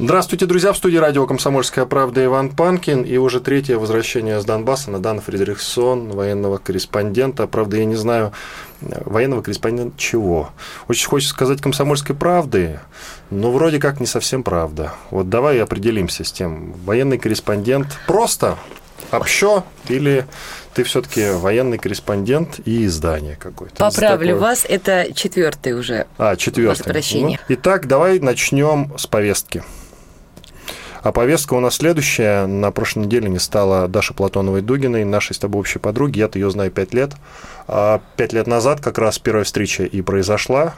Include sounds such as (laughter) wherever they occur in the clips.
Здравствуйте, друзья! В студии радио «Комсомольская правда» Иван Панкин. И уже третье возвращение с Донбасса на Дан Фредериксон, военного корреспондента. Правда, я не знаю, военного корреспондента чего. Очень хочется сказать «Комсомольской правды», но вроде как не совсем правда. Вот давай определимся с тем. Военный корреспондент просто общо или ты все-таки военный корреспондент и издание какое-то. Поправлю такое... вас, это четвертый уже. А, четвертый. Возвращение. Ну, итак, давай начнем с повестки. А повестка у нас следующая. На прошлой неделе не стало Даши Платоновой-Дугиной, нашей с тобой общей подруги. Я-то ее знаю пять лет. А пять лет назад как раз первая встреча и произошла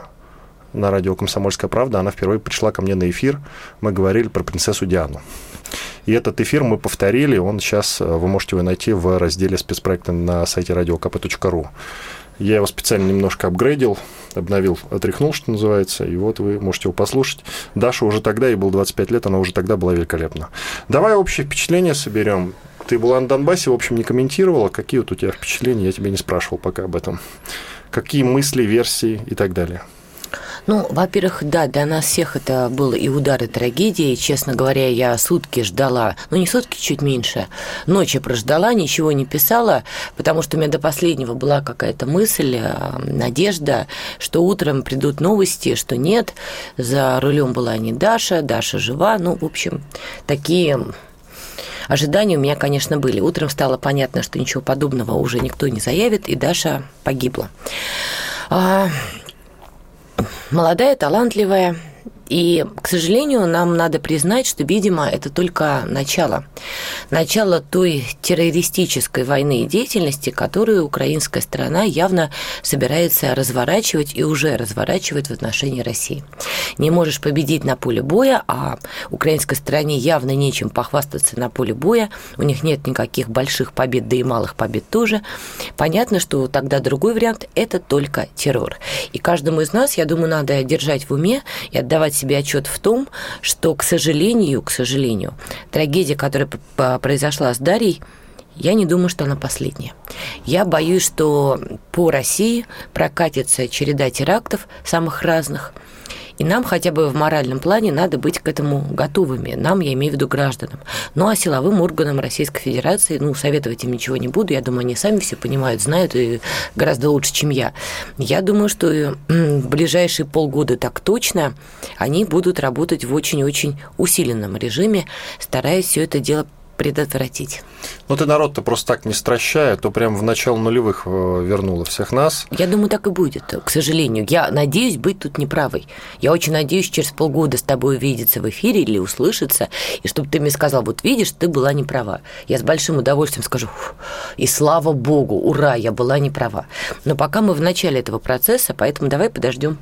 на радио «Комсомольская правда». Она впервые пришла ко мне на эфир. Мы говорили про принцессу Диану. И этот эфир мы повторили. Он сейчас, э, вы можете его найти в разделе спецпроекта на сайте radiokp.ru. Я его специально немножко апгрейдил, обновил, отряхнул, что называется, и вот вы можете его послушать. Даша уже тогда, ей было 25 лет, она уже тогда была великолепна. Давай общее впечатление соберем. Ты была на Донбассе, в общем, не комментировала. Какие вот у тебя впечатления? Я тебя не спрашивал пока об этом. Какие мысли, версии и так далее? Ну, во-первых, да, для нас всех это был и удар, и трагедия. И, честно говоря, я сутки ждала, ну не сутки, чуть меньше, ночи прождала, ничего не писала, потому что у меня до последнего была какая-то мысль, э, надежда, что утром придут новости, что нет. За рулем была не Даша, Даша жива. Ну, в общем, такие Ожидания у меня, конечно, были. Утром стало понятно, что ничего подобного уже никто не заявит, и Даша погибла. Молодая, талантливая, и, к сожалению, нам надо признать, что, видимо, это только начало. Начало той террористической войны и деятельности, которую украинская страна явно собирается разворачивать и уже разворачивает в отношении России. Не можешь победить на поле боя, а украинской стране явно нечем похвастаться на поле боя. У них нет никаких больших побед, да и малых побед тоже. Понятно, что тогда другой вариант – это только террор. И каждому из нас, я думаю, надо держать в уме и отдавать себе отчет в том, что, к сожалению, к сожалению, трагедия, которая произошла с Дарьей, я не думаю, что она последняя. Я боюсь, что по России прокатится череда терактов самых разных – и нам хотя бы в моральном плане надо быть к этому готовыми. Нам, я имею в виду гражданам. Ну а силовым органам Российской Федерации, ну, советовать им ничего не буду. Я думаю, они сами все понимают, знают и гораздо лучше, чем я. Я думаю, что в ближайшие полгода так точно они будут работать в очень-очень усиленном режиме, стараясь все это дело предотвратить. Ну, ты народ-то просто так не стращая, то прям в начало нулевых э, вернула всех нас. Я думаю, так и будет, к сожалению. Я надеюсь быть тут неправой. Я очень надеюсь через полгода с тобой увидеться в эфире или услышаться, и чтобы ты мне сказал, вот видишь, ты была неправа. Я с большим удовольствием скажу, и слава богу, ура, я была неправа. Но пока мы в начале этого процесса, поэтому давай подождем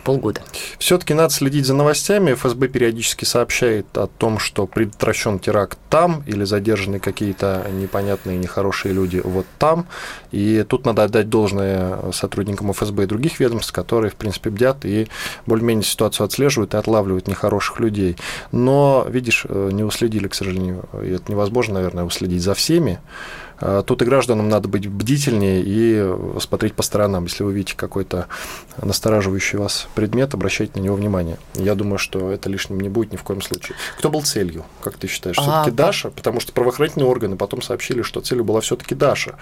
полгода. Все-таки надо следить за новостями. ФСБ периодически сообщает о том, что предотвращен теракт там или задержаны какие-то непонятные, нехорошие люди вот там. И тут надо отдать должное сотрудникам ФСБ и других ведомств, которые, в принципе, бдят и более-менее ситуацию отслеживают и отлавливают нехороших людей. Но, видишь, э, не уследили, к сожалению, и это невозможно, наверное, уследить за всеми. А, тут и гражданам надо быть бдительнее и смотреть по сторонам. Если вы видите какой-то настораживающий вас предмет, обращайте на него внимание. Я думаю, что это лишним не будет ни в коем случае. Кто был целью, как ты считаешь? Все-таки а, Даша, потому что правоохранительные органы потом сообщили, что целью была все-таки Даша.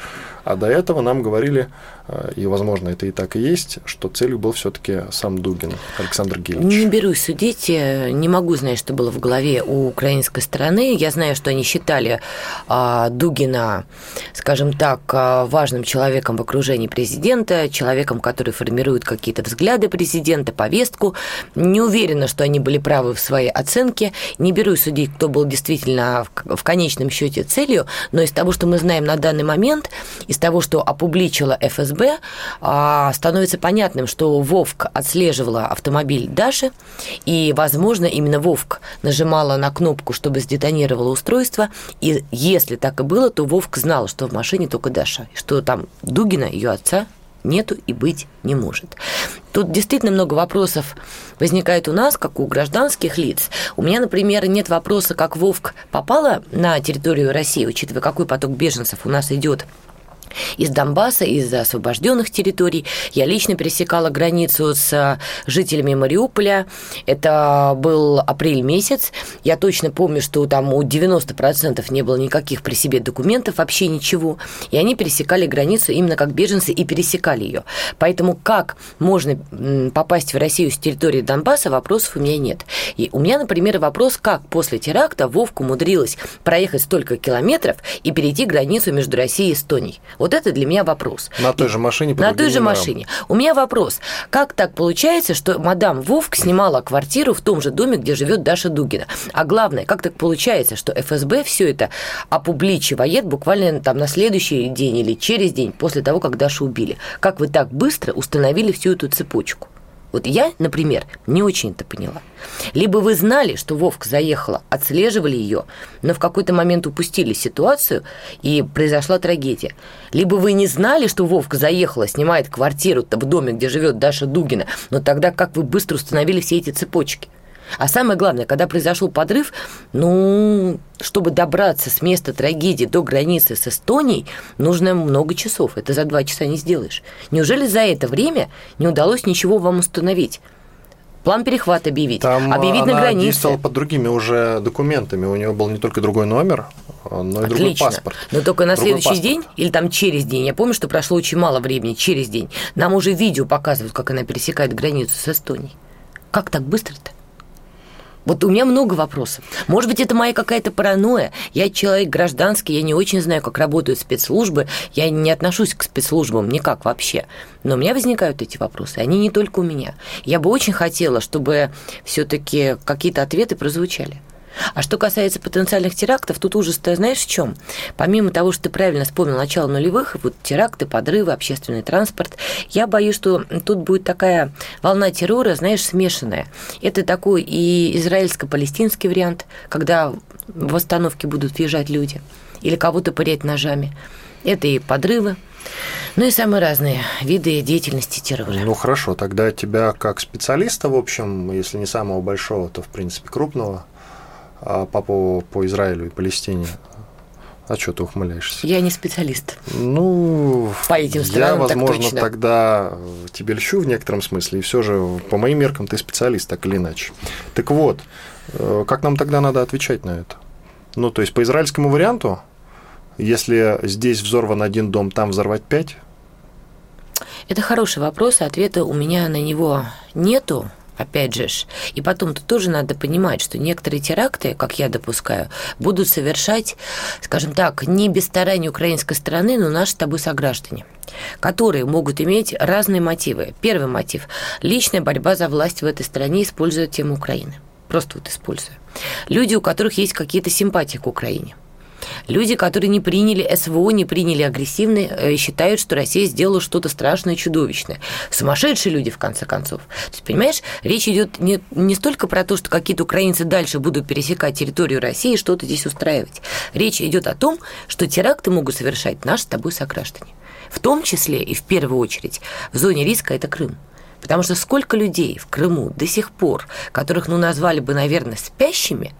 А до этого нам говорили, а, и, возможно, это и так и есть, что целью был все-таки сам Дугин, Александр Гильевич. Не берусь судить, не могу знать, что было в голове у украинской стороны. Я знаю, что они считали а, Дугина скажем так, а, важным человеком в окружении президента, человеком, который формирует какие-то взгляды президента, повестку. Не уверена, что они были правы в своей оценке. Не беру судить, кто был действительно в конечном счете целью, но из того, что мы знаем на данный момент, из того, что опубличила ФСБ, становится понятным, что Вовк отслеживала автомобиль Даши, и, возможно, именно Вовк нажимала на кнопку, чтобы сдетонировало устройство, и если так и было, то Вовк знал, знала, что в машине только Даша, что там Дугина, ее отца, нету и быть не может. Тут действительно много вопросов возникает у нас, как у гражданских лиц. У меня, например, нет вопроса, как Вовк попала на территорию России, учитывая, какой поток беженцев у нас идет из Донбасса, из освобожденных территорий. Я лично пересекала границу с жителями Мариуполя. Это был апрель месяц. Я точно помню, что там у 90% не было никаких при себе документов, вообще ничего. И они пересекали границу именно как беженцы и пересекали ее. Поэтому как можно попасть в Россию с территории Донбасса, вопросов у меня нет. И у меня, например, вопрос, как после теракта Вовка умудрилась проехать столько километров и перейти границу между Россией и Эстонией. Вот это для меня вопрос. На той же машине? На той же машине. У меня вопрос. Как так получается, что мадам Вовк снимала квартиру в том же доме, где живет Даша Дугина? А главное, как так получается, что ФСБ все это опубличивает буквально там на следующий день или через день после того, как Дашу убили? Как вы так быстро установили всю эту цепочку? Вот я, например, не очень это поняла. Либо вы знали, что Вовка заехала, отслеживали ее, но в какой-то момент упустили ситуацию, и произошла трагедия. Либо вы не знали, что Вовка заехала, снимает квартиру в доме, где живет Даша Дугина, но тогда как вы быстро установили все эти цепочки? А самое главное, когда произошел подрыв, ну, чтобы добраться с места трагедии до границы с Эстонией, нужно много часов. Это за два часа не сделаешь. Неужели за это время не удалось ничего вам установить? План перехвата объявить, Там объявить она на границе. действовала под другими уже документами. У нее был не только другой номер, но и Отлично. другой паспорт. Но только на Другой следующий паспорт. день или там через день, я помню, что прошло очень мало времени, через день, нам уже видео показывают, как она пересекает границу с Эстонией. Как так быстро-то? Вот у меня много вопросов. Может быть, это моя какая-то паранойя. Я человек гражданский, я не очень знаю, как работают спецслужбы. Я не отношусь к спецслужбам никак вообще. Но у меня возникают эти вопросы. Они не только у меня. Я бы очень хотела, чтобы все-таки какие-то ответы прозвучали. А что касается потенциальных терактов, тут ужас-то знаешь в чем? Помимо того, что ты правильно вспомнил начало нулевых, вот теракты, подрывы, общественный транспорт, я боюсь, что тут будет такая волна террора, знаешь, смешанная. Это такой и израильско-палестинский вариант, когда в остановке будут въезжать люди или кого-то пырять ножами. Это и подрывы, ну и самые разные виды деятельности террора. Ну хорошо, тогда тебя как специалиста, в общем, если не самого большого, то в принципе крупного, а по, по, по Израилю и Палестине. А что ты ухмыляешься? Я не специалист. Ну, По этим я, странам так возможно, точно. тогда тебе льщу в некотором смысле, и все же, по моим меркам, ты специалист, так или иначе. Так вот, э, как нам тогда надо отвечать на это? Ну, то есть, по израильскому варианту, если здесь взорван один дом, там взорвать пять, Это хороший вопрос, ответа у меня на него нету. Опять же, и потом тут тоже надо понимать, что некоторые теракты, как я допускаю, будут совершать, скажем так, не без старания украинской стороны, но наши с тобой сограждане, которые могут иметь разные мотивы. Первый мотив – личная борьба за власть в этой стране, используя тему Украины. Просто вот используя. Люди, у которых есть какие-то симпатии к Украине. Люди, которые не приняли СВО, не приняли агрессивные, э, считают, что Россия сделала что-то страшное, чудовищное. Сумасшедшие люди, в конце концов. То есть, понимаешь, речь идет не, не столько про то, что какие-то украинцы дальше будут пересекать территорию России и что-то здесь устраивать. Речь идет о том, что теракты могут совершать наши с тобой сограждане. В том числе и в первую очередь в зоне риска это Крым. Потому что сколько людей в Крыму до сих пор, которых, ну, назвали бы, наверное, спящими,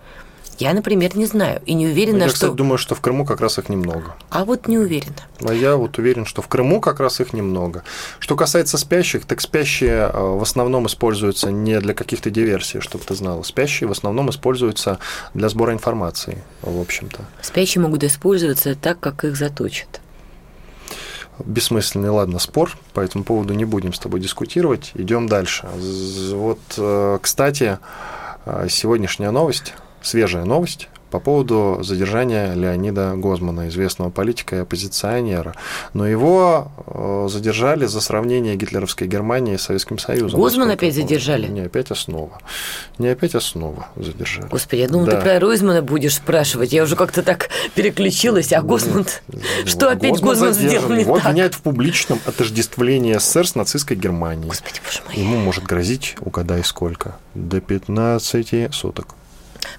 я, например, не знаю и не уверена, я, что... кстати, думаю, что в Крыму как раз их немного. А вот не уверена. А я вот уверен, что в Крыму как раз их немного. Что касается спящих, так спящие э, в основном используются не для каких-то диверсий, чтобы ты знал. Спящие в основном используются для сбора информации, в общем-то. Спящие могут использоваться так, как их заточат. Бессмысленный, ладно, спор, по этому поводу не будем с тобой дискутировать. Идем дальше. Вот, э, кстати, э, сегодняшняя новость, свежая новость по поводу задержания Леонида Гозмана, известного политика и оппозиционера. Но его э, задержали за сравнение гитлеровской Германии с Советским Союзом. Я опять задержали? Не, опять основа. Не опять основа задержали. Господи, я думала, Да. ты про Ройзмана будешь спрашивать. Я уже как-то так переключилась. А Госман... Что опять Гозман задержан. сделал не Его так? обвиняют в публичном отождествлении СССР с нацистской Германией. Господи, боже мой. Ему может грозить, угадай сколько, до 15 суток.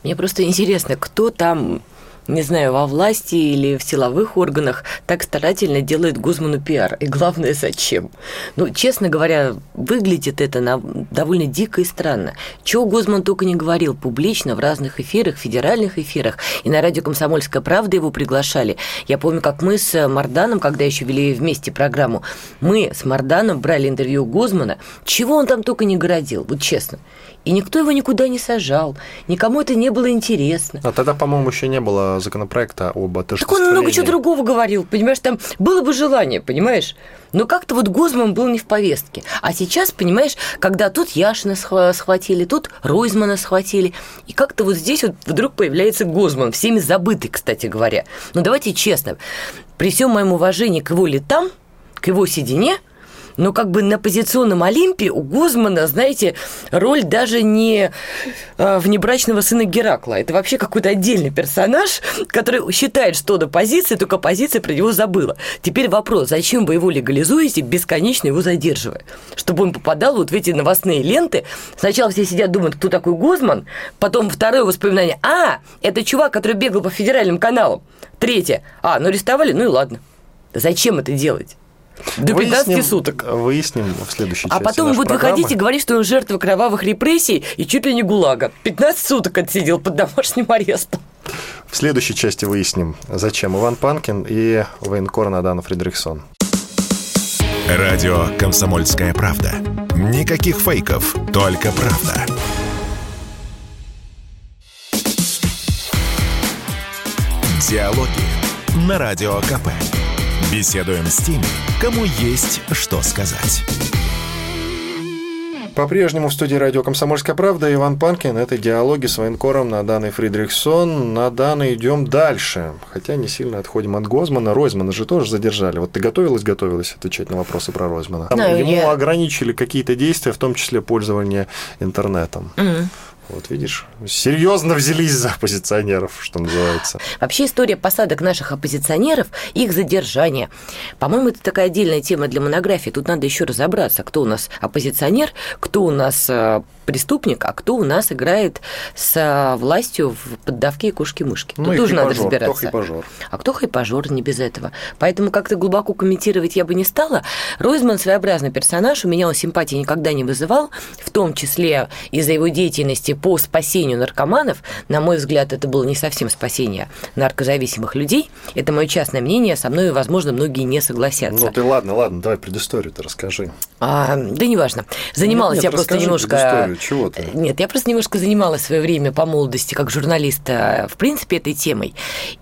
Мне просто интересно, кто там не знаю, во власти или в силовых органах так старательно делает Гузману пиар. И главное, зачем? Ну, честно говоря, выглядит это на... довольно дико и странно. Чего Гузман только не говорил публично в разных эфирах, федеральных эфирах, и на радио «Комсомольская правда» его приглашали. Я помню, как мы с Марданом, когда еще вели вместе программу, мы с Марданом брали интервью Гузмана, чего он там только не городил, вот честно. И никто его никуда не сажал, никому это не было интересно. А тогда, по-моему, еще не было законопроекта об отождествлении. Так он много чего другого говорил, понимаешь, там было бы желание, понимаешь? Но как-то вот Гозман был не в повестке. А сейчас, понимаешь, когда тут Яшина схватили, тут Ройзмана схватили, и как-то вот здесь вот вдруг появляется Гозман, всеми забытый, кстати говоря. Но давайте честно, при всем моем уважении к его летам, к его седине – но как бы на позиционном Олимпе у Гузмана, знаете, роль даже не а, внебрачного сына Геракла. Это вообще какой-то отдельный персонаж, который считает, что до позиции, только позиция про него забыла. Теперь вопрос, зачем вы его легализуете, бесконечно его задерживая? Чтобы он попадал вот в эти новостные ленты. Сначала все сидят, думают, кто такой Гузман, потом второе воспоминание, а, это чувак, который бегал по федеральным каналам. Третье, а, ну арестовали, ну и ладно. Зачем это делать? До 15 выясним, суток. Выясним в следующей а части А потом он будет программы. выходить и говорить, что он жертва кровавых репрессий и чуть ли не ГУЛАГа. 15 суток отсидел под домашним арестом. В следующей части выясним, зачем Иван Панкин и военкор Надана Фредериксон. Радио «Комсомольская правда». Никаких фейков, только правда. Диалоги на Радио КП. Беседуем с теми, кому есть что сказать. По-прежнему в студии радио «Комсомольская правда» Иван Панкин. Это диалоги с военкором на данный Фридрихсон. На данный идем дальше. Хотя не сильно отходим от Гозмана. Ройзмана же тоже задержали. Вот ты готовилась, готовилась отвечать на вопросы про Ройзмана. Там no, ему я... ограничили какие-то действия, в том числе пользование интернетом. Mm-hmm. Вот видишь, серьезно взялись за оппозиционеров, что называется. Вообще история посадок наших оппозиционеров, их задержание. По-моему, это такая отдельная тема для монографии. Тут надо еще разобраться, кто у нас оппозиционер, кто у нас э, преступник, а кто у нас играет с э, властью в поддавке и кошки-мышки. Ну, Тут тоже надо разбираться. Кто хайпажор. А кто хайпажор, не без этого. Поэтому как-то глубоко комментировать я бы не стала. Ройзман своеобразный персонаж, у меня он симпатии никогда не вызывал, в том числе из-за его деятельности по спасению наркоманов, на мой взгляд, это было не совсем спасение наркозависимых людей. Это мое частное мнение, со мной, возможно, многие не согласятся. Ну ты ладно, ладно, давай предысторию-то расскажи. А, да неважно. Занималась нет, нет, я просто немножко... Чего ты? Нет, я просто немножко занималась в свое время по молодости как журналиста, в принципе, этой темой.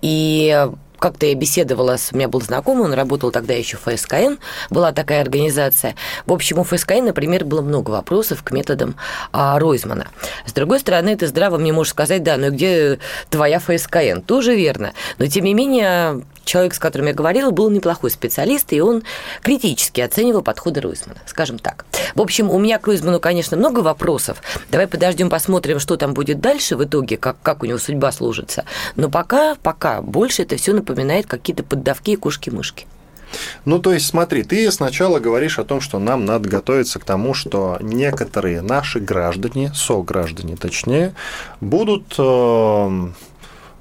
И как-то я беседовала с... У меня был знакомый, он работал тогда еще в ФСКН, была такая организация. В общем, у ФСКН, например, было много вопросов к методам а, Ройзмана. С другой стороны, ты здраво мне можешь сказать, да, но где твоя ФСКН? Тоже верно. Но, тем не менее, человек, с которым я говорила, был неплохой специалист, и он критически оценивал подходы Ройзмана, скажем так. В общем, у меня к Ройзману, конечно, много вопросов. Давай подождем, посмотрим, что там будет дальше в итоге, как, как у него судьба сложится. Но пока, пока больше это все напоминает какие-то поддавки и кушки-мышки. Ну, то есть, смотри, ты сначала говоришь о том, что нам надо готовиться к тому, что некоторые наши граждане, сограждане точнее, будут э,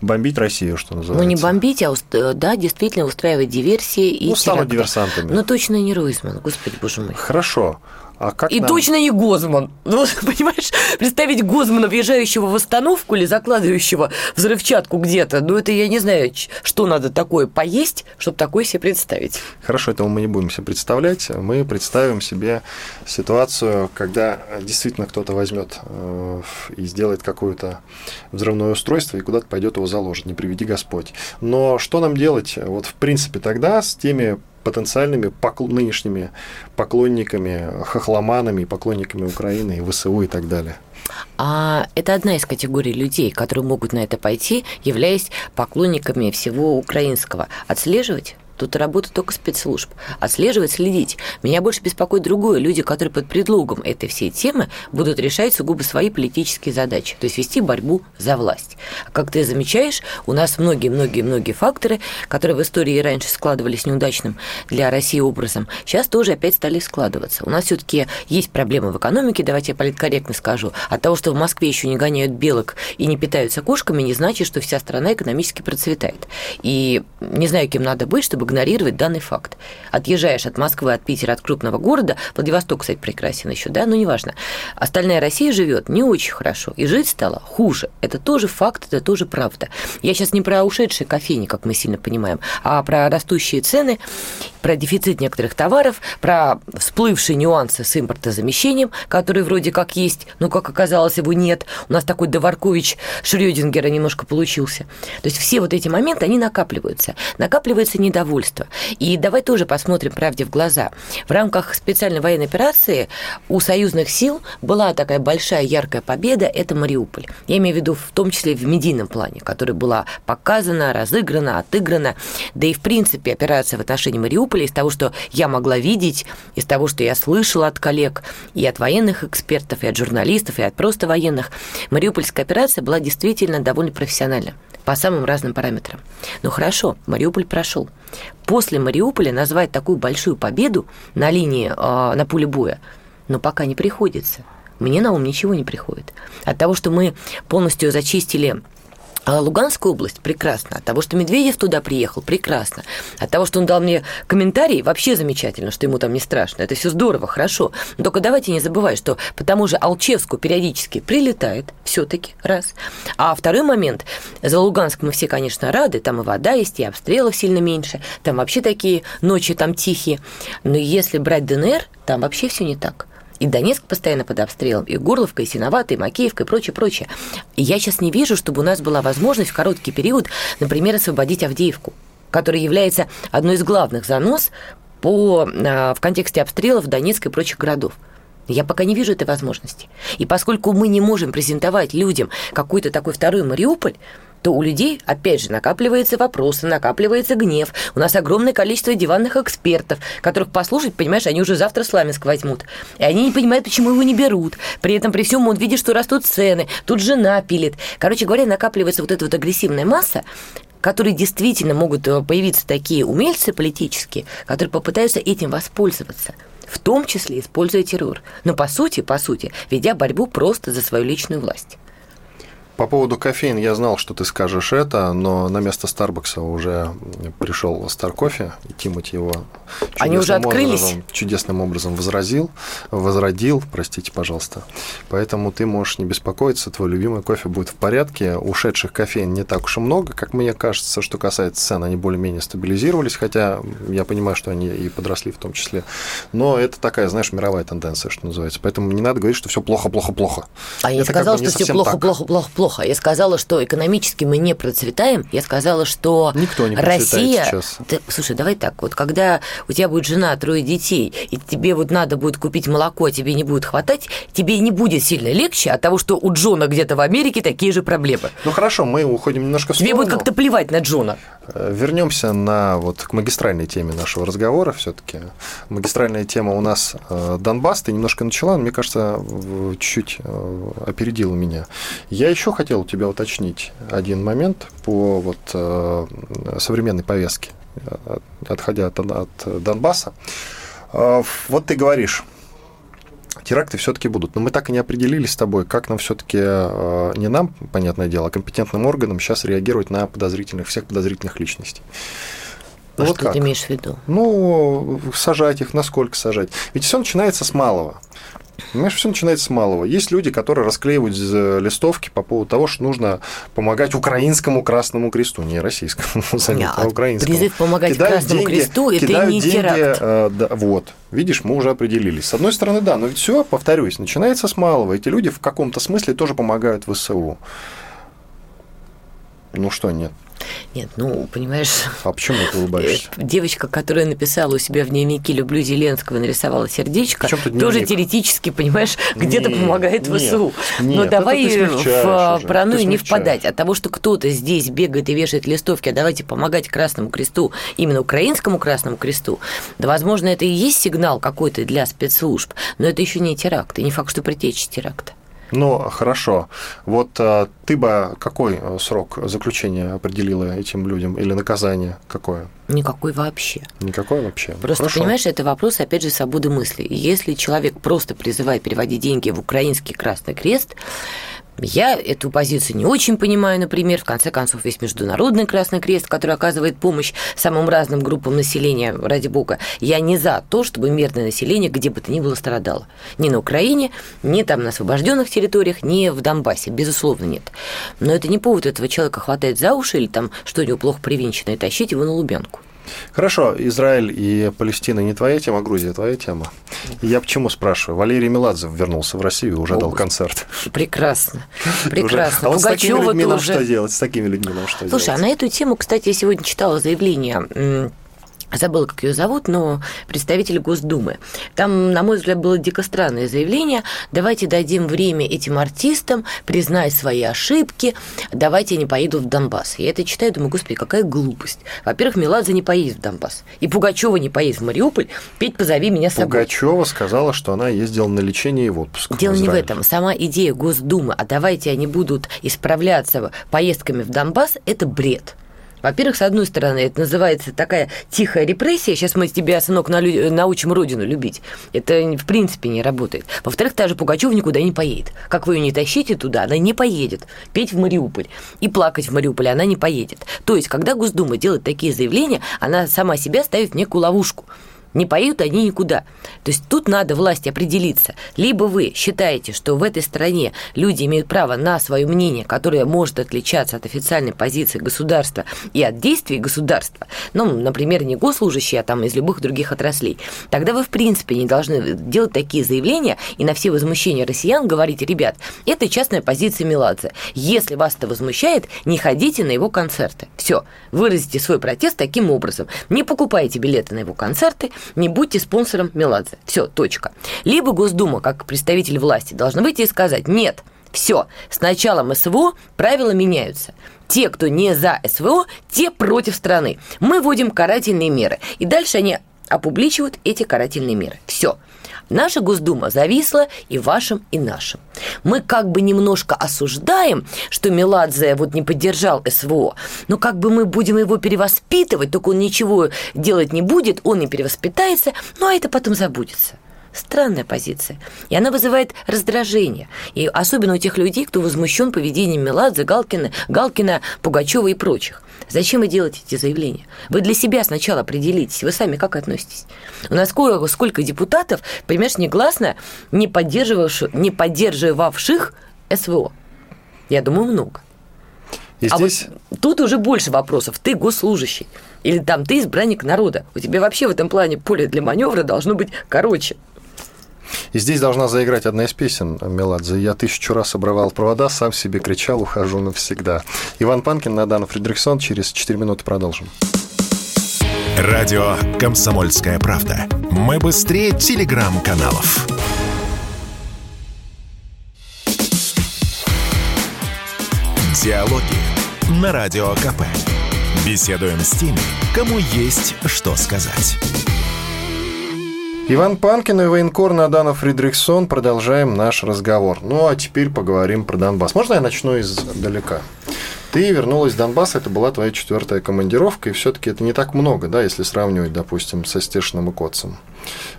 бомбить Россию, что называется. Ну, не бомбить, а да, действительно устраивать диверсии и Ну, станут диверсантами. Ну, точно не Ройзман, господи, боже мой. Хорошо. А как и нам... точно не Гозман. Ну, (laughs) понимаешь, представить Гозмана, въезжающего в остановку или закладывающего взрывчатку где-то, ну, это я не знаю, что надо такое поесть, чтобы такое себе представить. Хорошо, этого мы не будем себе представлять. Мы представим себе ситуацию, когда действительно кто-то возьмет э, и сделает какое-то взрывное устройство и куда-то пойдет его заложить, не приведи Господь. Но что нам делать, вот в принципе тогда с теми потенциальными покл... нынешними поклонниками, хохломанами, поклонниками Украины и ВСУ и так далее. А это одна из категорий людей, которые могут на это пойти, являясь поклонниками всего украинского. Отслеживать? Тут работа только спецслужб. Отслеживать, следить. Меня больше беспокоит другое. Люди, которые под предлогом этой всей темы будут решать сугубо свои политические задачи. То есть вести борьбу за власть. Как ты замечаешь, у нас многие-многие-многие факторы, которые в истории раньше складывались неудачным для России образом, сейчас тоже опять стали складываться. У нас все-таки есть проблемы в экономике, давайте я политкорректно скажу. От того, что в Москве еще не гоняют белок и не питаются кошками, не значит, что вся страна экономически процветает. И не знаю, кем надо быть, чтобы игнорировать данный факт. Отъезжаешь от Москвы, от Питера, от крупного города, Владивосток, кстати, прекрасен еще, да, но неважно. Остальная Россия живет не очень хорошо, и жить стало хуже. Это тоже факт, это тоже правда. Я сейчас не про ушедшие кофейни, как мы сильно понимаем, а про растущие цены, про дефицит некоторых товаров, про всплывшие нюансы с импортозамещением, которые вроде как есть, но, как оказалось, его нет. У нас такой Доваркович Шрёдингера немножко получился. То есть все вот эти моменты, они накапливаются. Накапливается недовольство. И давай тоже посмотрим правде в глаза. В рамках специальной военной операции у союзных сил была такая большая яркая победа – это Мариуполь. Я имею в виду в том числе в медийном плане, которая была показана, разыграна, отыграна. Да и, в принципе, операция в отношении Мариуполя из того, что я могла видеть, из того, что я слышала от коллег и от военных экспертов, и от журналистов, и от просто военных, Мариупольская операция была действительно довольно профессиональна по самым разным параметрам. Ну хорошо, Мариуполь прошел. После Мариуполя назвать такую большую победу на линии, э, на поле боя, но пока не приходится. Мне на ум ничего не приходит. От того, что мы полностью зачистили а Луганская область прекрасно. От того, что Медведев туда приехал, прекрасно. От того, что он дал мне комментарий, вообще замечательно, что ему там не страшно. Это все здорово, хорошо. Но только давайте не забывать, что по тому же Алчевску периодически прилетает все-таки раз. А второй момент. За Луганск мы все, конечно, рады. Там и вода есть, и обстрелов сильно меньше. Там вообще такие ночи там тихие. Но если брать ДНР, там вообще все не так. И Донецк постоянно под обстрелом, и Горловка, и Синовата, и Макеевка, и прочее, прочее. И я сейчас не вижу, чтобы у нас была возможность в короткий период, например, освободить Авдеевку, которая является одной из главных занос по, а, в контексте обстрелов Донецка и прочих городов. Я пока не вижу этой возможности. И поскольку мы не можем презентовать людям какой-то такой второй Мариуполь, то у людей, опять же, накапливаются вопросы, накапливается гнев. У нас огромное количество диванных экспертов, которых послушать, понимаешь, они уже завтра Сламинск возьмут. И они не понимают, почему его не берут. При этом, при всем, он видит, что растут цены, тут жена пилит. Короче говоря, накапливается вот эта вот агрессивная масса, которые действительно могут э, появиться такие умельцы политические, которые попытаются этим воспользоваться в том числе используя террор. Но по сути, по сути, ведя борьбу просто за свою личную власть. По поводу кофеин я знал, что ты скажешь это, но на место Старбакса уже пришел Стар Кофе, и Тимати его Они уже открылись? Образом, чудесным образом возразил, возродил, простите, пожалуйста. Поэтому ты можешь не беспокоиться, твой любимый кофе будет в порядке. Ушедших кофеин не так уж и много, как мне кажется, что касается цен, они более-менее стабилизировались, хотя я понимаю, что они и подросли в том числе. Но это такая, знаешь, мировая тенденция, что называется. Поэтому не надо говорить, что все плохо, плохо, плохо. А я сказал, как бы что все плохо, плохо, плохо, плохо плохо. Я сказала, что экономически мы не процветаем. Я сказала, что Никто не Россия... Сейчас. Ты, слушай, давай так, вот когда у тебя будет жена, трое детей, и тебе вот надо будет купить молоко, а тебе не будет хватать, тебе не будет сильно легче от того, что у Джона где-то в Америке такие же проблемы. Ну хорошо, мы уходим немножко в сторону. Тебе будет как-то плевать на Джона. Э, вернемся на вот к магистральной теме нашего разговора все-таки. Магистральная тема у нас э, Донбасс. Ты немножко начала, мне кажется, чуть-чуть э, опередила меня. Я еще хотел у тебя уточнить один момент по вот современной повестке, отходя от, от Донбасса. Вот ты говоришь, теракты все-таки будут. Но мы так и не определились с тобой, как нам все-таки э, не нам, понятное дело, а компетентным органам сейчас реагировать на подозрительных, всех подозрительных личностей. Ну, вот что как? ты имеешь в виду? Ну, сажать их, насколько сажать. Ведь все начинается с малого. Понимаешь, все начинается с малого. Есть люди, которые расклеивают листовки по поводу того, что нужно помогать украинскому Красному Кресту, не российскому, (laughs) Нет, а украинскому. Призыв помогать кидают Красному деньги, Кресту – это не деньги, теракт. Э, да, вот, видишь, мы уже определились. С одной стороны, да, но ведь все, повторюсь, начинается с малого. Эти люди в каком-то смысле тоже помогают ВСУ. Ну что нет? Нет, ну, понимаешь... А почему ты улыбаешься? Э, девочка, которая написала у себя в дневнике «Люблю Зеленского» нарисовала сердечко, тоже теоретически, понимаешь, где-то помогает нет, ВСУ. Нет, Но давай в паранойю не впадать. От того, что кто-то здесь бегает и вешает листовки, а давайте помогать Красному Кресту, именно украинскому Красному Кресту, да, возможно, это и есть сигнал какой-то для спецслужб, но это еще не теракт, и не факт, что притечь теракта. Ну, хорошо. Вот а, ты бы какой э, срок заключения определила этим людям или наказание какое? Никакой вообще. Никакой вообще. Просто, Хорошо. понимаешь, это вопрос, опять же, свободы мысли. Если человек просто призывает переводить деньги в украинский Красный Крест, я эту позицию не очень понимаю, например. В конце концов, есть Международный Красный Крест, который оказывает помощь самым разным группам населения, ради бога. Я не за то, чтобы мирное население где бы то ни было страдало. Ни на Украине, ни там на освобожденных территориях, ни в Донбассе. Безусловно, нет. Но это не повод этого человека хватать за уши или там что у него плохо привинчено и тащить его на Лубянку. Хорошо, Израиль и Палестина не твоя тема, Грузия твоя тема. Я почему спрашиваю? Валерий Меладзе вернулся в Россию и уже О, дал концерт. Прекрасно, (laughs) прекрасно. А вот с такими людьми нам что делать? С такими людьми нам что делать? Слушай, а на эту тему, кстати, я сегодня читала заявление забыла, как ее зовут, но представитель Госдумы. Там, на мой взгляд, было дико странное заявление. Давайте дадим время этим артистам признать свои ошибки, давайте они поедут в Донбасс. Я это читаю, думаю, господи, какая глупость. Во-первых, Меладзе не поедет в Донбасс. И Пугачева не поедет в Мариуполь. Петь, позови меня с собой. Пугачева сказала, что она ездила на лечение и в отпуск. Дело в не в этом. Сама идея Госдумы, а давайте они будут исправляться поездками в Донбасс, это бред. Во-первых, с одной стороны, это называется такая тихая репрессия. Сейчас мы тебя, сынок, научим родину любить. Это в принципе не работает. Во-вторых, та же Пугачева никуда не поедет. Как вы ее не тащите туда, она не поедет. Петь в Мариуполь и плакать в Мариуполе она не поедет. То есть, когда Госдума делает такие заявления, она сама себя ставит в некую ловушку. Не поют они никуда. То есть тут надо власти определиться. Либо вы считаете, что в этой стране люди имеют право на свое мнение, которое может отличаться от официальной позиции государства и от действий государства, ну, например, не госслужащие, а там из любых других отраслей, тогда вы в принципе не должны делать такие заявления и на все возмущения россиян говорить, ребят, это частная позиция Меладзе. Если вас это возмущает, не ходите на его концерты. Все, выразите свой протест таким образом. Не покупайте билеты на его концерты, не будьте спонсором Меладзе. Все, точка. Либо Госдума, как представитель власти, должна выйти и сказать, нет, все, с началом СВО правила меняются. Те, кто не за СВО, те против страны. Мы вводим карательные меры. И дальше они опубличивают эти карательные меры. Все. Наша Госдума зависла и вашим, и нашим. Мы как бы немножко осуждаем, что Меладзе вот не поддержал СВО, но как бы мы будем его перевоспитывать, только он ничего делать не будет, он и перевоспитается, ну а это потом забудется. Странная позиция. И она вызывает раздражение. И особенно у тех людей, кто возмущен поведением Меладзе, Галкина, Галкина, Пугачева и прочих. Зачем вы делаете эти заявления? Вы для себя сначала определитесь. Вы сами как относитесь? У нас сколько, сколько депутатов, понимаешь, негласно не, поддерживавших, не поддерживавших СВО? Я думаю, много. И а здесь... вот тут уже больше вопросов. Ты госслужащий. Или там ты избранник народа. У тебя вообще в этом плане поле для маневра должно быть короче. И здесь должна заиграть одна из песен Меладзе. «Я тысячу раз обрывал провода, сам себе кричал, ухожу навсегда». Иван Панкин, Надана Фредериксон. Через 4 минуты продолжим. Радио «Комсомольская правда». Мы быстрее телеграм-каналов. Диалоги на Радио КП. Беседуем с теми, кому есть что сказать. Иван Панкин и военкор Надана Фридрихсон. Продолжаем наш разговор. Ну, а теперь поговорим про Донбасс. Можно я начну издалека? Ты вернулась в Донбасс, это была твоя четвертая командировка, и все-таки это не так много, да, если сравнивать, допустим, со Стешиным и Котцем,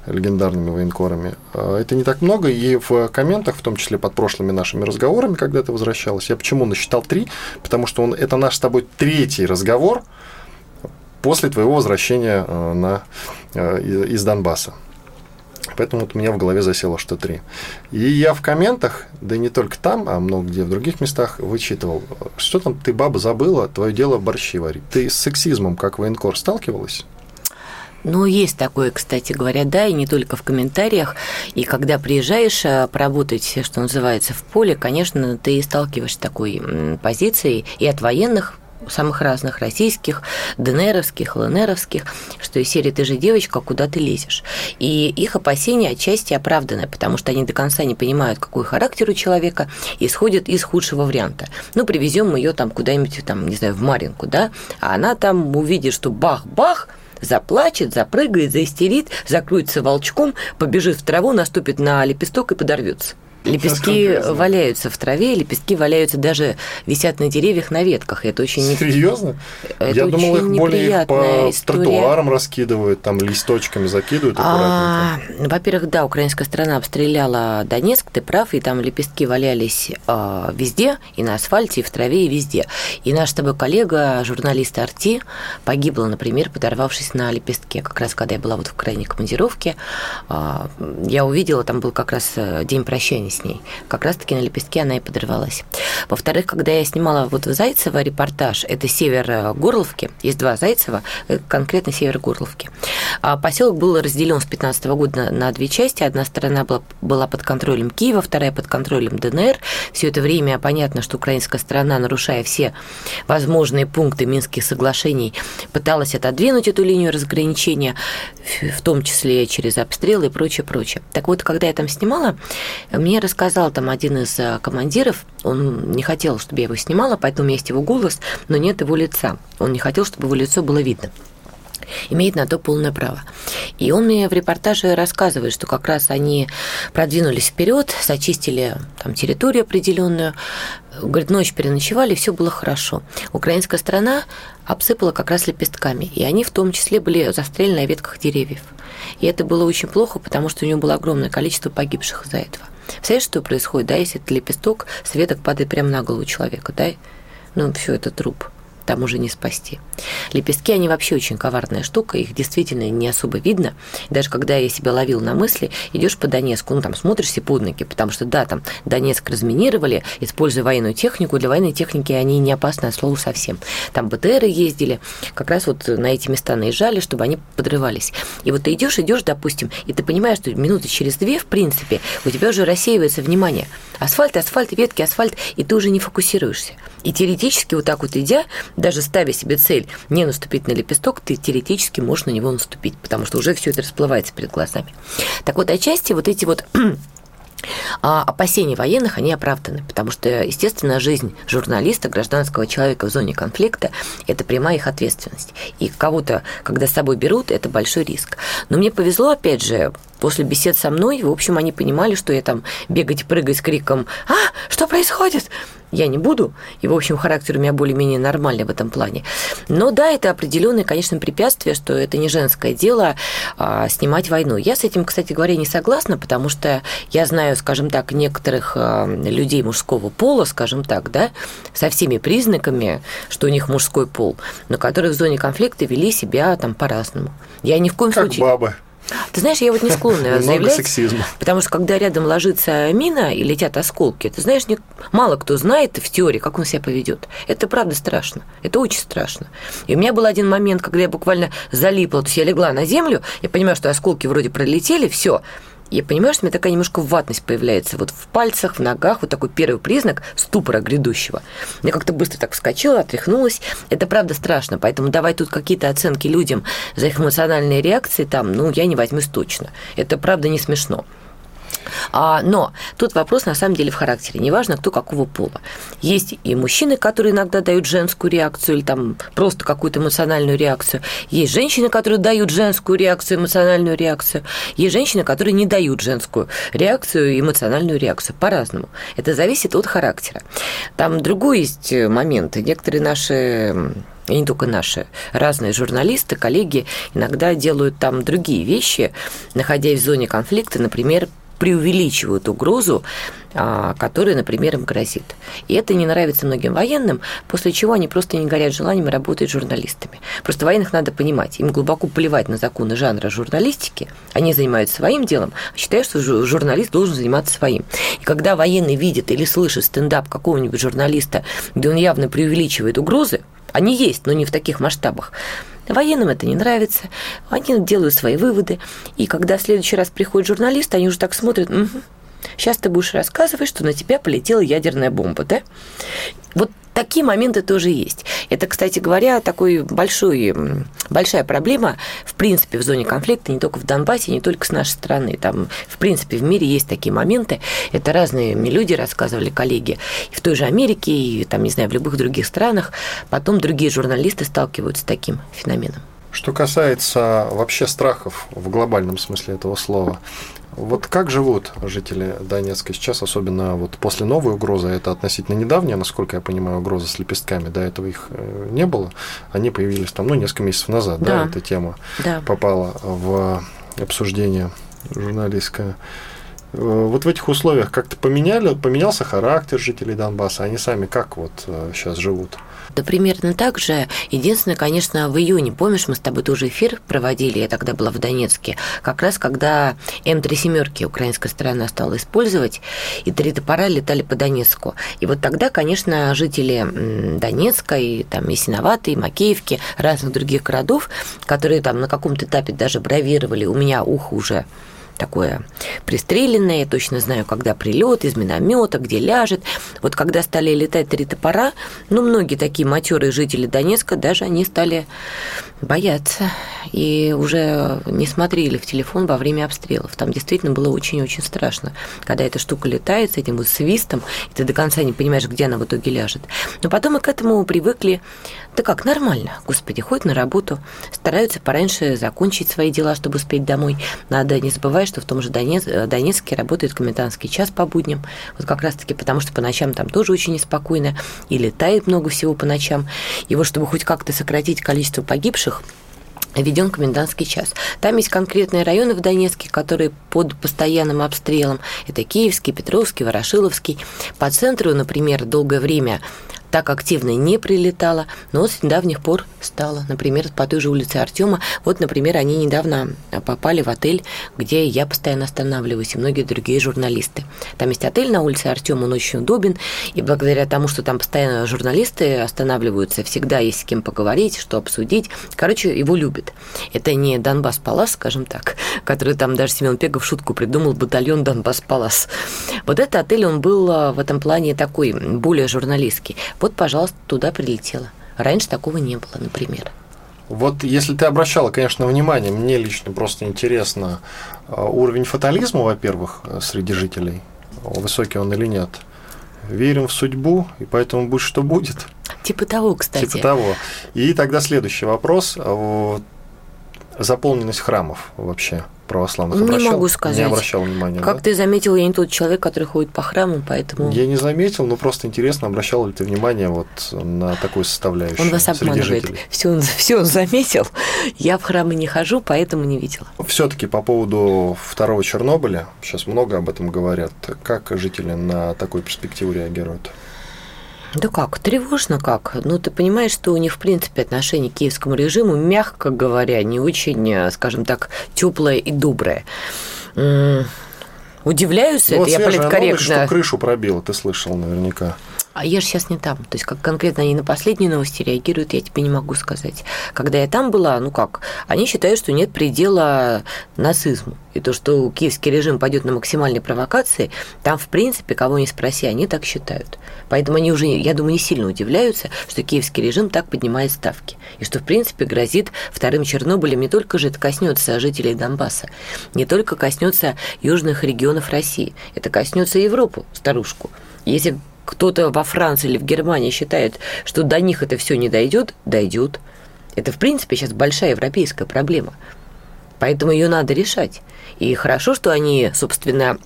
легендарными военкорами. А, это не так много, и в комментах, в том числе под прошлыми нашими разговорами, когда ты возвращалась, я почему насчитал три? Потому что он, это наш с тобой третий разговор после твоего возвращения а, на, а, из Донбасса. Поэтому вот у меня в голове засело, что три. И я в комментах, да и не только там, а много где в других местах вычитывал, что там ты, баба, забыла, твое дело борщи варить. Ты с сексизмом, как военкор, сталкивалась? Ну, есть такое, кстати говоря, да, и не только в комментариях. И когда приезжаешь а, поработать, что называется, в поле, конечно, ты сталкиваешься с такой позицией и от военных самых разных, российских, ДНРовских, ЛНРовских, что из серии «Ты же девочка, куда ты лезешь?». И их опасения отчасти оправданы, потому что они до конца не понимают, какой характер у человека, и исходят из худшего варианта. Ну, привезем ее там куда-нибудь, там, не знаю, в Маринку, да, а она там увидит, что бах-бах, заплачет, запрыгает, заистерит, закроется волчком, побежит в траву, наступит на лепесток и подорвется. Лепестки валяются в траве, лепестки валяются даже висят на деревьях, на ветках. Это очень серьезно. Это Я очень думал, их более по история. тротуарам раскидывают, там листочками закидывают А, аккуратненько. во-первых, да, украинская страна обстреляла Донецк, ты прав, и там лепестки валялись а, везде, и на асфальте, и в траве, и везде. И наш с тобой коллега, журналист Арти, погибла, например, подорвавшись на лепестке. Как раз когда я была вот в крайней командировке, а, я увидела, там был как раз э, день прощания с ней. Как раз-таки на лепестке она и подрывалась. Во-вторых, когда я снимала вот в Зайцево репортаж, это север э, Горловки, есть два Зайцева, э, конкретно север Горловки. А поселок был разделен с 15 года на две части. Одна сторона была, была под контролем Киева, вторая под контролем ДНР. Все это время понятно, что украинская сторона, нарушая все возможные пункты Минских соглашений, пыталась отодвинуть эту линию разграничения, в том числе через обстрелы и прочее, прочее. Так вот, когда я там снимала, мне рассказал там один из э, командиров, он не хотел, чтобы я его снимала, поэтому есть его голос, но нет его лица. Он не хотел, чтобы его лицо было видно имеет на то полное право. И он мне в репортаже рассказывает, что как раз они продвинулись вперед, зачистили там территорию определенную, говорит, ночь переночевали, все было хорошо. Украинская страна обсыпала как раз лепестками, и они в том числе были застрелены на ветках деревьев. И это было очень плохо, потому что у него было огромное количество погибших из-за этого. Представляешь, что происходит, да, если этот лепесток с веток падает прямо на голову человека, да? Ну, все это труп там уже не спасти. Лепестки, они вообще очень коварная штука, их действительно не особо видно. Даже когда я себя ловил на мысли, идешь по Донецку, ну там смотришься под ноги, потому что да, там Донецк разминировали, используя военную технику, для военной техники они не опасны от слова совсем. Там БТРы ездили, как раз вот на эти места наезжали, чтобы они подрывались. И вот ты идешь, идешь, допустим, и ты понимаешь, что минуты через две, в принципе, у тебя уже рассеивается внимание. Асфальт, асфальт, ветки, асфальт, и ты уже не фокусируешься. И теоретически вот так вот идя, даже ставя себе цель не наступить на лепесток, ты теоретически можешь на него наступить, потому что уже все это расплывается перед глазами. Так вот, отчасти вот эти вот (clears throat) а опасения военных, они оправданы, потому что, естественно, жизнь журналиста, гражданского человека в зоне конфликта – это прямая их ответственность. И кого-то, когда с собой берут, это большой риск. Но мне повезло, опять же, после бесед со мной, в общем, они понимали, что я там бегать прыгать с криком «А, что происходит?» Я не буду, и, в общем, характер у меня более-менее нормальный в этом плане. Но да, это определенное, конечно, препятствие, что это не женское дело а, снимать войну. Я с этим, кстати говоря, не согласна, потому что я знаю, скажем так, некоторых а, людей мужского пола, скажем так, да, со всеми признаками, что у них мужской пол, но которые в зоне конфликта вели себя там по-разному. Я ни в коем как случае... бабы. Ты знаешь, я вот не склонна заявлять, сексизма. потому что когда рядом ложится мина и летят осколки, ты знаешь, не, мало кто знает в теории, как он себя поведет. Это правда страшно, это очень страшно. И у меня был один момент, когда я буквально залипла, то есть я легла на землю, я понимаю, что осколки вроде пролетели, все, я понимаю, что у меня такая немножко ватность появляется вот в пальцах, в ногах, вот такой первый признак ступора грядущего. Я как-то быстро так вскочила, отряхнулась. Это правда страшно, поэтому давай тут какие-то оценки людям за их эмоциональные реакции там, ну, я не возьмусь точно. Это правда не смешно. А, но тут вопрос на самом деле в характере. Неважно, кто какого пола. Есть и мужчины, которые иногда дают женскую реакцию или там просто какую-то эмоциональную реакцию. Есть женщины, которые дают женскую реакцию, эмоциональную реакцию. Есть женщины, которые не дают женскую реакцию эмоциональную реакцию. По-разному. Это зависит от характера. Там другой есть момент. Некоторые наши и не только наши, разные журналисты, коллеги иногда делают там другие вещи, находясь в зоне конфликта, например, преувеличивают угрозу, а, которая, например, им грозит. И это не нравится многим военным, после чего они просто не горят желанием работать журналистами. Просто военных надо понимать, им глубоко плевать на законы жанра журналистики, они занимаются своим делом, а считают, что журналист должен заниматься своим. И когда военный видит или слышит стендап какого-нибудь журналиста, где он явно преувеличивает угрозы, они есть, но не в таких масштабах. Военным это не нравится, они делают свои выводы, и когда в следующий раз приходит журналист, они уже так смотрят, угу, сейчас ты будешь рассказывать, что на тебя полетела ядерная бомба, да? Вот такие моменты тоже есть. Это, кстати говоря, такой большой, большая проблема, в принципе, в зоне конфликта, не только в Донбассе, не только с нашей стороны. Там, в принципе, в мире есть такие моменты. Это разные люди рассказывали, коллеги, и в той же Америке, и, там, не знаю, в любых других странах. Потом другие журналисты сталкиваются с таким феноменом. Что касается вообще страхов в глобальном смысле этого слова, вот как живут жители Донецка сейчас, особенно вот после новой угрозы, это относительно недавняя, насколько я понимаю, угроза с лепестками, до этого их э, не было, они появились там, ну, несколько месяцев назад, да, да эта тема да. попала в обсуждение журналистское. Э, вот в этих условиях как-то поменяли, поменялся характер жителей Донбасса, они сами как вот сейчас э, живут? Да примерно так же. Единственное, конечно, в июне, помнишь, мы с тобой тоже эфир проводили, я тогда была в Донецке, как раз когда М3 семерки украинская сторона стала использовать, и три топора летали по Донецку. И вот тогда, конечно, жители Донецка и там и Синоваты, и Макеевки, разных других городов, которые там на каком-то этапе даже бравировали, у меня ухо уже такое пристреленное, я точно знаю, когда прилет из миномета, где ляжет. Вот когда стали летать три топора, ну, многие такие матерые жители Донецка, даже они стали бояться и уже не смотрели в телефон во время обстрелов. Там действительно было очень-очень страшно, когда эта штука летает с этим вот свистом, и ты до конца не понимаешь, где она в итоге ляжет. Но потом мы к этому привыкли. Да как, нормально. Господи, ходят на работу, стараются пораньше закончить свои дела, чтобы успеть домой. Надо не забывать, что в том же Донец, Донецке работает комендантский час по будням. Вот как раз-таки потому, что по ночам там тоже очень неспокойно, и летает много всего по ночам. И вот чтобы хоть как-то сократить количество погибших, введен комендантский час. Там есть конкретные районы в Донецке, которые под постоянным обстрелом. Это Киевский, Петровский, Ворошиловский. По центру, например, долгое время так активно не прилетала, но с недавних пор стало. Например, по той же улице Артема. Вот, например, они недавно попали в отель, где я постоянно останавливаюсь, и многие другие журналисты. Там есть отель на улице Артема, он очень удобен, и благодаря тому, что там постоянно журналисты останавливаются, всегда есть с кем поговорить, что обсудить. Короче, его любят. Это не Донбасс Палас, скажем так, который там даже Семен Пегов шутку придумал, батальон Донбасс Палас. Вот этот отель, он был а, в этом плане такой, более журналистский. Вот, пожалуйста, туда прилетела. Раньше такого не было, например. Вот если ты обращала, конечно, внимание, мне лично просто интересно, а, уровень фатализма, во-первых, среди жителей, высокий он или нет. Верим в судьбу, и поэтому будет, что будет. Типа того, кстати. Типа того. И тогда следующий вопрос. Заполненность храмов вообще православных обращал? Не могу сказать. Не обращал внимания, Как да? ты заметил, я не тот человек, который ходит по храму, поэтому... Я не заметил, но просто интересно, обращал ли ты внимание вот на такую составляющую Он вас обманывает. Все он, все он заметил. Я в храмы не хожу, поэтому не видела. все таки по поводу второго Чернобыля, сейчас много об этом говорят. Как жители на такую перспективу реагируют? Да как, тревожно как. Ну, ты понимаешь, что у них, в принципе, отношение к киевскому режиму, мягко говоря, не очень, э, скажем так, теплое и доброе. Удивляюсь, ну, это вот я политкорректно. Новость, что крышу пробило, ты слышал наверняка. А я же сейчас не там. То есть, как конкретно они на последние новости реагируют, я тебе не могу сказать. Когда я там была, ну как, они считают, что нет предела нацизму. И то, что киевский режим пойдет на максимальные провокации, там, в принципе, кого не спроси, они так считают. Поэтому они уже, я думаю, не сильно удивляются, что киевский режим так поднимает ставки. И что, в принципе, грозит вторым Чернобылем не только же это коснется жителей Донбасса, не только коснется южных регионов России, это коснется Европу, старушку. Если кто-то во Франции или в Германии считает, что до них это все не дойдет, дойдет. Это, в принципе, сейчас большая европейская проблема. Поэтому ее надо решать. И хорошо, что они, собственно,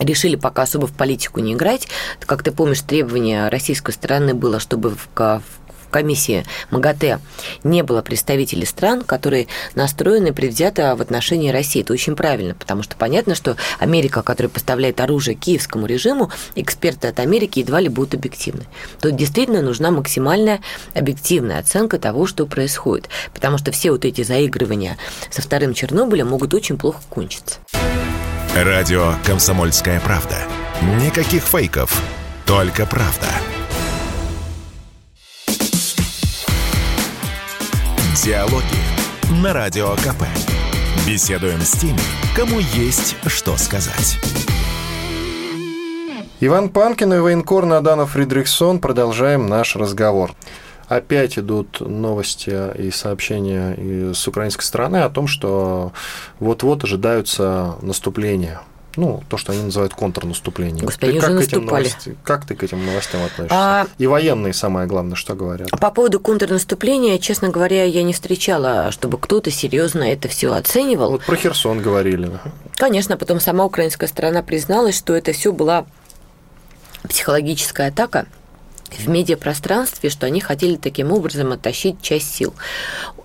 решили пока особо в политику не играть. Как ты помнишь, требование российской стороны было, чтобы в, комиссии МАГАТЭ не было представителей стран, которые настроены предвзято в отношении России. Это очень правильно, потому что понятно, что Америка, которая поставляет оружие киевскому режиму, эксперты от Америки едва ли будут объективны. Тут действительно нужна максимальная объективная оценка того, что происходит, потому что все вот эти заигрывания со вторым Чернобылем могут очень плохо кончиться. Радио «Комсомольская правда». Никаких фейков, только правда. Диалоги на Радио КП. Беседуем с теми, кому есть что сказать. Иван Панкин и военкор Наданов Фридрихсон. Продолжаем наш разговор. опять идут новости и сообщения с украинской стороны о том, что вот-вот ожидаются наступления ну, то, что они называют контрнаступлением. Господи, ты как, к этим новости, как ты к этим новостям относишься? А... И военные, самое главное, что говорят. По поводу контрнаступления, честно говоря, я не встречала, чтобы кто-то серьезно это все оценивал. Вот про Херсон говорили. Конечно, потом сама украинская сторона призналась, что это все была психологическая атака в медиапространстве, что они хотели таким образом оттащить часть сил.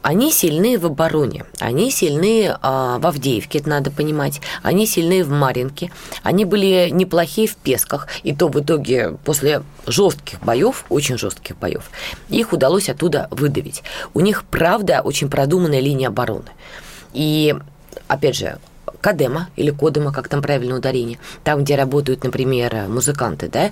Они сильны в обороне, они сильны а, в Авдеевке, это надо понимать, они сильны в Маринке, они были неплохие в Песках, и то в итоге после жестких боев, очень жестких боев, их удалось оттуда выдавить. У них, правда, очень продуманная линия обороны. И, опять же, Кадема или Кодема, как там правильно ударение, там, где работают, например, музыканты, да,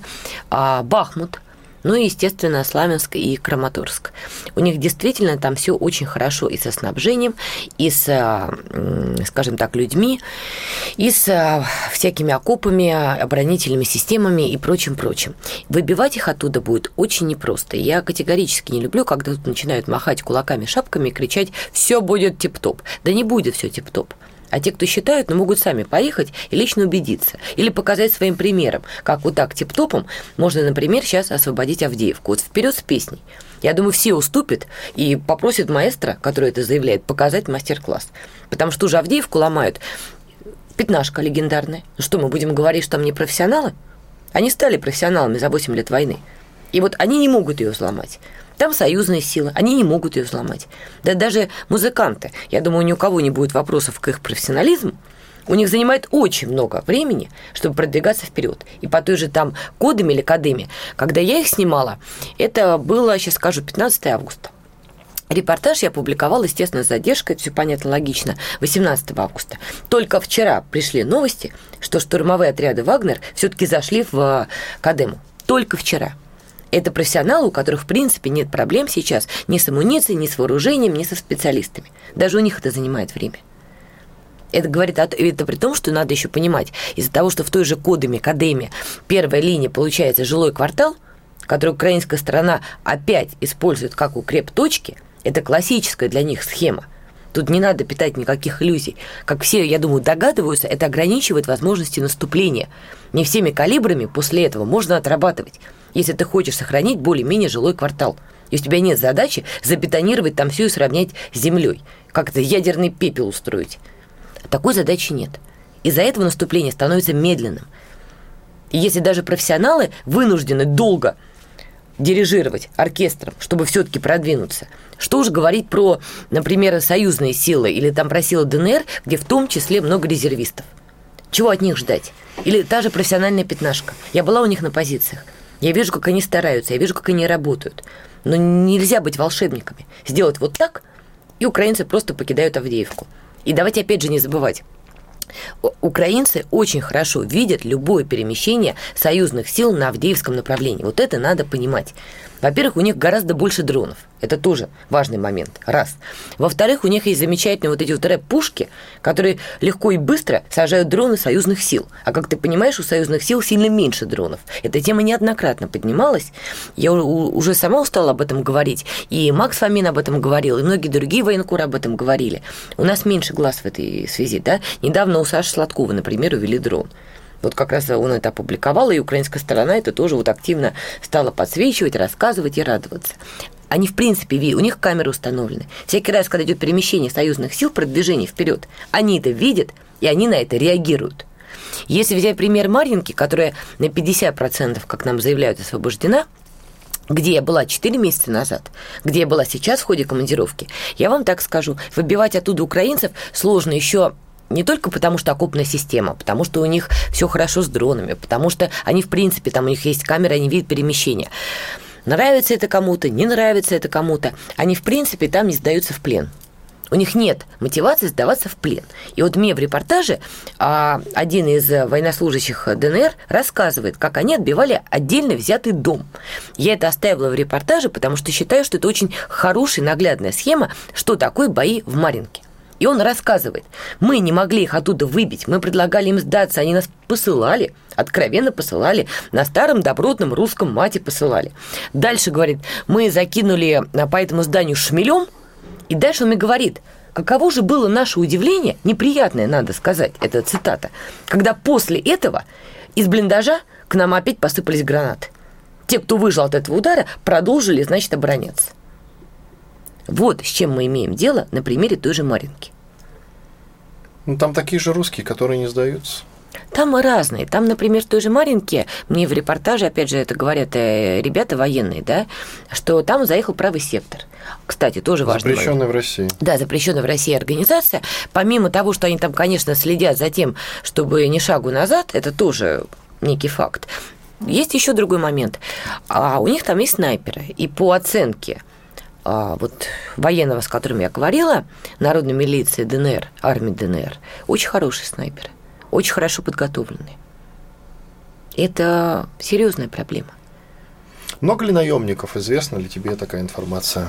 а Бахмут, ну и, естественно, Славянск и Краматорск. У них действительно там все очень хорошо и со снабжением, и с, скажем так, людьми, и с всякими окопами, оборонительными системами и прочим-прочим. Выбивать их оттуда будет очень непросто. Я категорически не люблю, когда тут начинают махать кулаками, шапками и кричать «все будет тип-топ». Да не будет все тип-топ. А те, кто считают, ну, могут сами поехать и лично убедиться. Или показать своим примером, как вот так тип-топом можно, например, сейчас освободить Авдеевку. Вот вперед с песней. Я думаю, все уступят и попросят маэстро, который это заявляет, показать мастер-класс. Потому что уже Авдеевку ломают. Пятнашка легендарная. Ну что, мы будем говорить, что там не профессионалы? Они стали профессионалами за 8 лет войны. И вот они не могут ее взломать. Там союзные силы, они не могут ее взломать. Да даже музыканты, я думаю, ни у кого не будет вопросов к их профессионализму, у них занимает очень много времени, чтобы продвигаться вперед. И по той же там кодами или кодами, когда я их снимала, это было, сейчас скажу, 15 августа. Репортаж я публиковала, естественно, с задержкой, все понятно, логично, 18 августа. Только вчера пришли новости, что штурмовые отряды «Вагнер» все-таки зашли в Кадему. Только вчера. Это профессионалы, у которых, в принципе, нет проблем сейчас ни с амуницией, ни с вооружением, ни со специалистами. Даже у них это занимает время. Это говорит это при том, что надо еще понимать, из-за того, что в той же Кодеме, Кадеме, первая линия получается жилой квартал, который украинская сторона опять использует как укреп точки, это классическая для них схема. Тут не надо питать никаких иллюзий. Как все, я думаю, догадываются, это ограничивает возможности наступления. Не всеми калибрами после этого можно отрабатывать если ты хочешь сохранить более-менее жилой квартал. Если у тебя нет задачи забетонировать там все и сравнять с землей, как-то ядерный пепел устроить. Такой задачи нет. Из-за этого наступление становится медленным. И если даже профессионалы вынуждены долго дирижировать оркестром, чтобы все-таки продвинуться. Что уж говорить про, например, союзные силы или там про силы ДНР, где в том числе много резервистов. Чего от них ждать? Или та же профессиональная пятнашка. Я была у них на позициях. Я вижу, как они стараются, я вижу, как они работают. Но нельзя быть волшебниками. Сделать вот так, и украинцы просто покидают Авдеевку. И давайте опять же не забывать. Украинцы очень хорошо видят любое перемещение союзных сил на Авдеевском направлении. Вот это надо понимать. Во-первых, у них гораздо больше дронов. Это тоже важный момент. Раз. Во-вторых, у них есть замечательные вот эти вот рэп-пушки, которые легко и быстро сажают дроны союзных сил. А как ты понимаешь, у союзных сил сильно меньше дронов. Эта тема неоднократно поднималась. Я уже сама устала об этом говорить. И Макс Фомин об этом говорил, и многие другие военкоры об этом говорили. У нас меньше глаз в этой связи. Да? Недавно у Саши Сладкова, например, увели дрон. Вот как раз он это опубликовал, и украинская сторона это тоже вот активно стала подсвечивать, рассказывать и радоваться. Они, в принципе, у них камеры установлены. Всякий раз, когда идет перемещение союзных сил, продвижение вперед, они это видят, и они на это реагируют. Если взять пример Марьинки, которая на 50%, как нам заявляют, освобождена, где я была 4 месяца назад, где я была сейчас в ходе командировки, я вам так скажу, выбивать оттуда украинцев сложно еще не только потому, что окопная система, потому что у них все хорошо с дронами, потому что они, в принципе, там у них есть камеры, они видят перемещения. Нравится это кому-то, не нравится это кому-то, они, в принципе, там не сдаются в плен. У них нет мотивации сдаваться в плен. И вот мне в репортаже а, один из военнослужащих ДНР рассказывает, как они отбивали отдельно взятый дом. Я это оставила в репортаже, потому что считаю, что это очень хорошая наглядная схема, что такое бои в Маринке. И он рассказывает, мы не могли их оттуда выбить, мы предлагали им сдаться, они нас посылали, откровенно посылали, на старом добротном русском мате посылали. Дальше, говорит, мы закинули по этому зданию шмелем, и дальше он мне говорит, каково же было наше удивление, неприятное, надо сказать, это цитата, когда после этого из блиндажа к нам опять посыпались гранаты. Те, кто выжил от этого удара, продолжили, значит, обороняться. Вот с чем мы имеем дело на примере той же Маринки. Ну, там такие же русские, которые не сдаются. Там разные. Там, например, в той же Маринке, мне в репортаже, опять же, это говорят э, ребята военные, да, что там заехал правый сектор. Кстати, тоже важно. Запрещенная в России. Да, запрещенная в России организация. Помимо того, что они там, конечно, следят за тем, чтобы ни шагу назад, это тоже некий факт. Есть еще другой момент. А у них там есть снайперы. И по оценке вот военного, с которым я говорила, народной милиции ДНР, армии ДНР, очень хорошие снайперы, очень хорошо подготовленные. Это серьезная проблема. Много ли наемников? Известна ли тебе такая информация?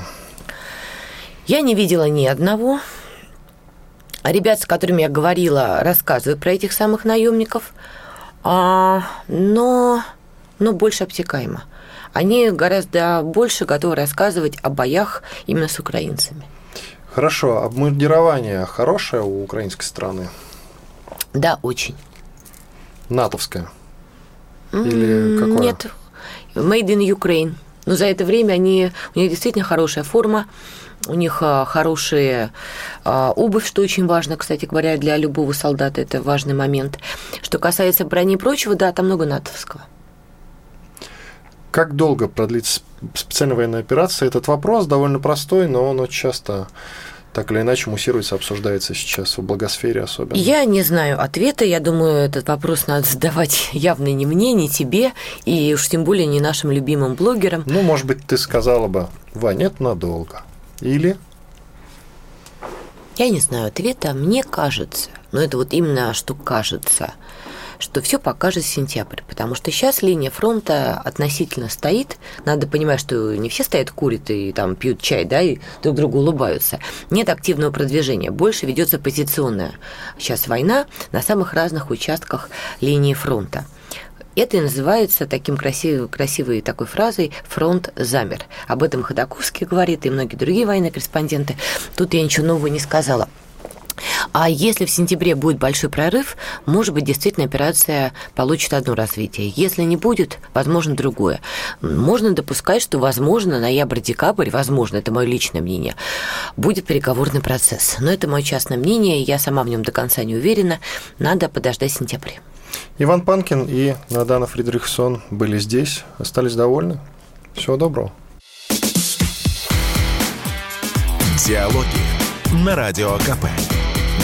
Я не видела ни одного. Ребят, с которыми я говорила, рассказывают про этих самых наемников, а, но но больше обтекаемо. Они гораздо больше готовы рассказывать о боях именно с украинцами. Хорошо. Обмундирование хорошее у украинской страны? Да, очень. НАТОвское? Или какое? Нет, made in Ukraine. Но за это время они, у них действительно хорошая форма, у них а, хорошая а, обувь, что очень важно, кстати говоря, для любого солдата, это важный момент. Что касается брони и прочего, да, там много натовского. Как долго продлится специальная военная операция? Этот вопрос довольно простой, но он очень часто так или иначе муссируется, обсуждается сейчас в благосфере особенно? Я не знаю ответа. Я думаю, этот вопрос надо задавать (laughs) явно не мне, не тебе, и уж тем более не нашим любимым блогерам. Ну, может быть, ты сказала бы, Ваня, это надолго. Или? Я не знаю ответа. Мне кажется, но это вот именно что кажется – что все покажет сентябрь, потому что сейчас линия фронта относительно стоит. Надо понимать, что не все стоят, курят и там пьют чай, да, и друг другу улыбаются. Нет активного продвижения, больше ведется позиционная сейчас война на самых разных участках линии фронта. Это и называется таким красивой, красивой такой фразой «фронт замер». Об этом Ходаковский говорит и многие другие военные корреспонденты. Тут я ничего нового не сказала. А если в сентябре будет большой прорыв, может быть, действительно операция получит одно развитие. Если не будет, возможно, другое. Можно допускать, что, возможно, ноябрь-декабрь, возможно, это мое личное мнение, будет переговорный процесс. Но это мое частное мнение, я сама в нем до конца не уверена. Надо подождать сентября. Иван Панкин и Надана Фридрихсон были здесь, остались довольны. Всего доброго. Диалоги на Радио КП.